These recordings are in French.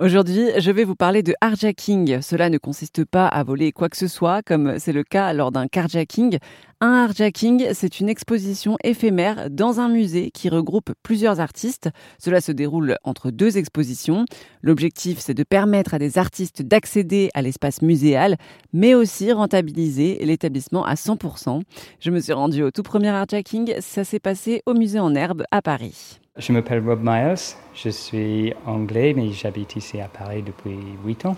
Aujourd'hui, je vais vous parler de hardjacking. Cela ne consiste pas à voler quoi que ce soit, comme c'est le cas lors d'un carjacking. Un hardjacking, c'est une exposition éphémère dans un musée qui regroupe plusieurs artistes. Cela se déroule entre deux expositions. L'objectif, c'est de permettre à des artistes d'accéder à l'espace muséal, mais aussi rentabiliser l'établissement à 100%. Je me suis rendue au tout premier hardjacking. Ça s'est passé au musée en herbe à Paris. Je m'appelle Rob Miles, je suis anglais, mais j'habite ici à Paris depuis 8 ans.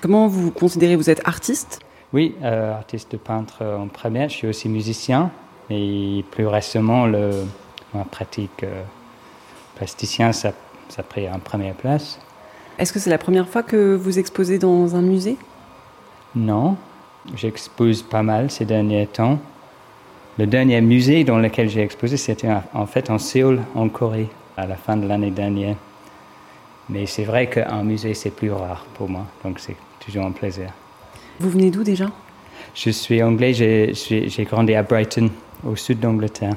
Comment vous vous considérez? Vous êtes artiste? Oui, euh, artiste peintre en première. Je suis aussi musicien, et plus récemment, le, ma pratique euh, plasticien, ça, ça a pris en première place. Est-ce que c'est la première fois que vous exposez dans un musée? Non, j'expose pas mal ces derniers temps. Le dernier musée dans lequel j'ai exposé, c'était en fait en Séoul, en Corée, à la fin de l'année dernière. Mais c'est vrai qu'un musée, c'est plus rare pour moi, donc c'est toujours un plaisir. Vous venez d'où déjà? Je suis anglais, j'ai grandi à Brighton, au sud d'Angleterre.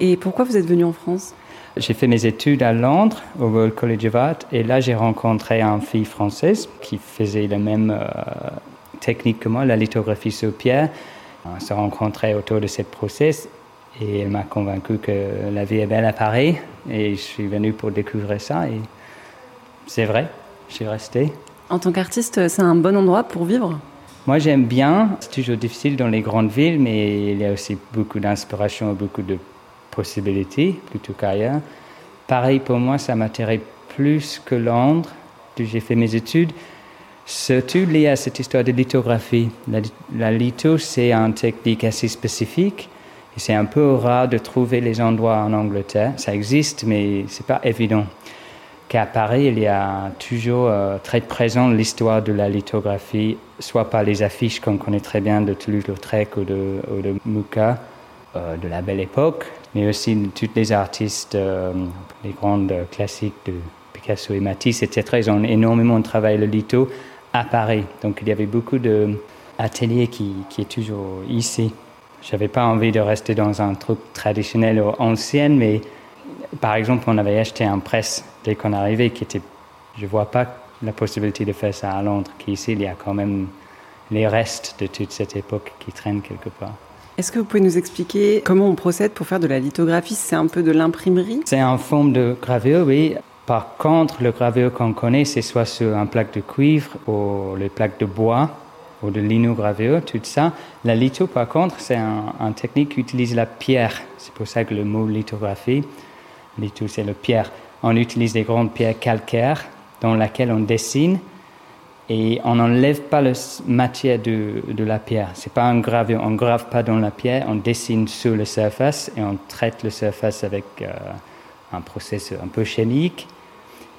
Et pourquoi vous êtes venu en France? J'ai fait mes études à Londres, au Royal College of Art, et là j'ai rencontré une fille française qui faisait la même euh, technique que moi, la lithographie sur pierre. On s'est rencontrés autour de cette process et elle m'a convaincu que la vie est belle à Paris et je suis venu pour découvrir ça et c'est vrai, je suis resté. En tant qu'artiste, c'est un bon endroit pour vivre? Moi j'aime bien, c'est toujours difficile dans les grandes villes mais il y a aussi beaucoup d'inspiration et beaucoup de possibilités plutôt qu'ailleurs. Pareil pour moi, ça m'attirait plus que Londres. J'ai fait mes études surtout lié à cette histoire de lithographie. La, litho, c'est une technique assez spécifique. C'est un peu rare de trouver les endroits en Angleterre. Ça existe, mais c'est pas évident. Qu'à Paris, il y a toujours euh, très présent l'histoire de la lithographie, soit par les affiches qu'on connaît très bien de Toulouse-Lautrec ou de, ou de euh, de la belle époque, mais aussi de tous les artistes, euh, les grandes classiques de Picasso et Matisse, etc. Ils ont énormément travaillé le litho à Paris. Donc il y avait beaucoup d'ateliers qui, qui est toujours ici. J'avais pas envie de rester dans un truc traditionnel ou ancien, mais par exemple, on avait acheté un presse dès qu'on arrivait qui était. Je vois pas la possibilité de faire ça à Londres, qu'ici il y a quand même les restes de toute cette époque qui traînent quelque part. Est-ce que vous pouvez nous expliquer comment on procède pour faire de la lithographie? C'est un peu de l'imprimerie? C'est en forme de gravure, oui. Par contre, le gravure qu'on connaît, c'est soit sur un plaque de cuivre ou les plaques de bois ou de linogravure, tout ça. La litho, par contre, c'est une technique qui utilise la pierre. C'est pour ça que le mot lithographie, litho, c'est le pierre. On utilise des grandes pierres calcaires dans lesquelles on dessine et on n'enlève pas la matière de, la pierre. C'est pas un gravure, on grave pas dans la pierre, on dessine sur la surface et on traite la surface avec euh, un processus un peu chimique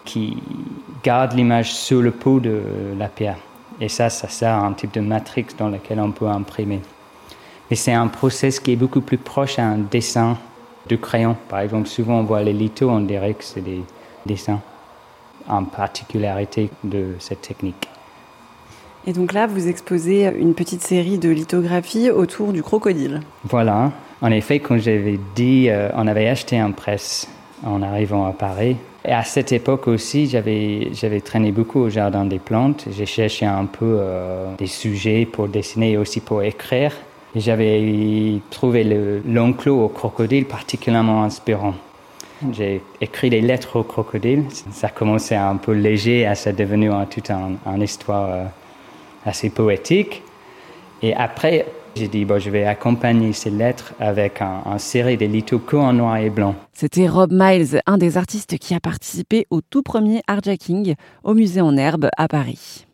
qui garde l'image sur le pot de la pierre. Et ça, ça sert à un type de matrix dans lequel on peut imprimer. Mais c'est un process qui est beaucoup plus proche à un dessin de crayon. Par exemple, souvent on voit les lithos, on dirait que c'est des dessins, en particularité de cette technique. Et donc là, vous exposez une petite série de lithographies autour du crocodile. Voilà. En effet, comme j'avais dit, euh, on avait acheté un presse en arrivant à Paris. Et à cette époque aussi, j'avais, traîné beaucoup au Jardin des Plantes. J'ai cherché un peu euh, des sujets pour dessiner et aussi pour écrire. J'avais trouvé le, l'enclos au crocodile particulièrement inspirant. J'ai écrit des lettres au crocodile. Ça commençait un peu léger, ça devenu un, toute une histoire euh, assez poétique. Et après, j'ai dit, bon, je vais accompagner ces lettres avec un, un série de lithos en noir et blanc. C'était Rob Miles, un des artistes qui a participé au tout premier Hardjacking au musée en herbe à Paris.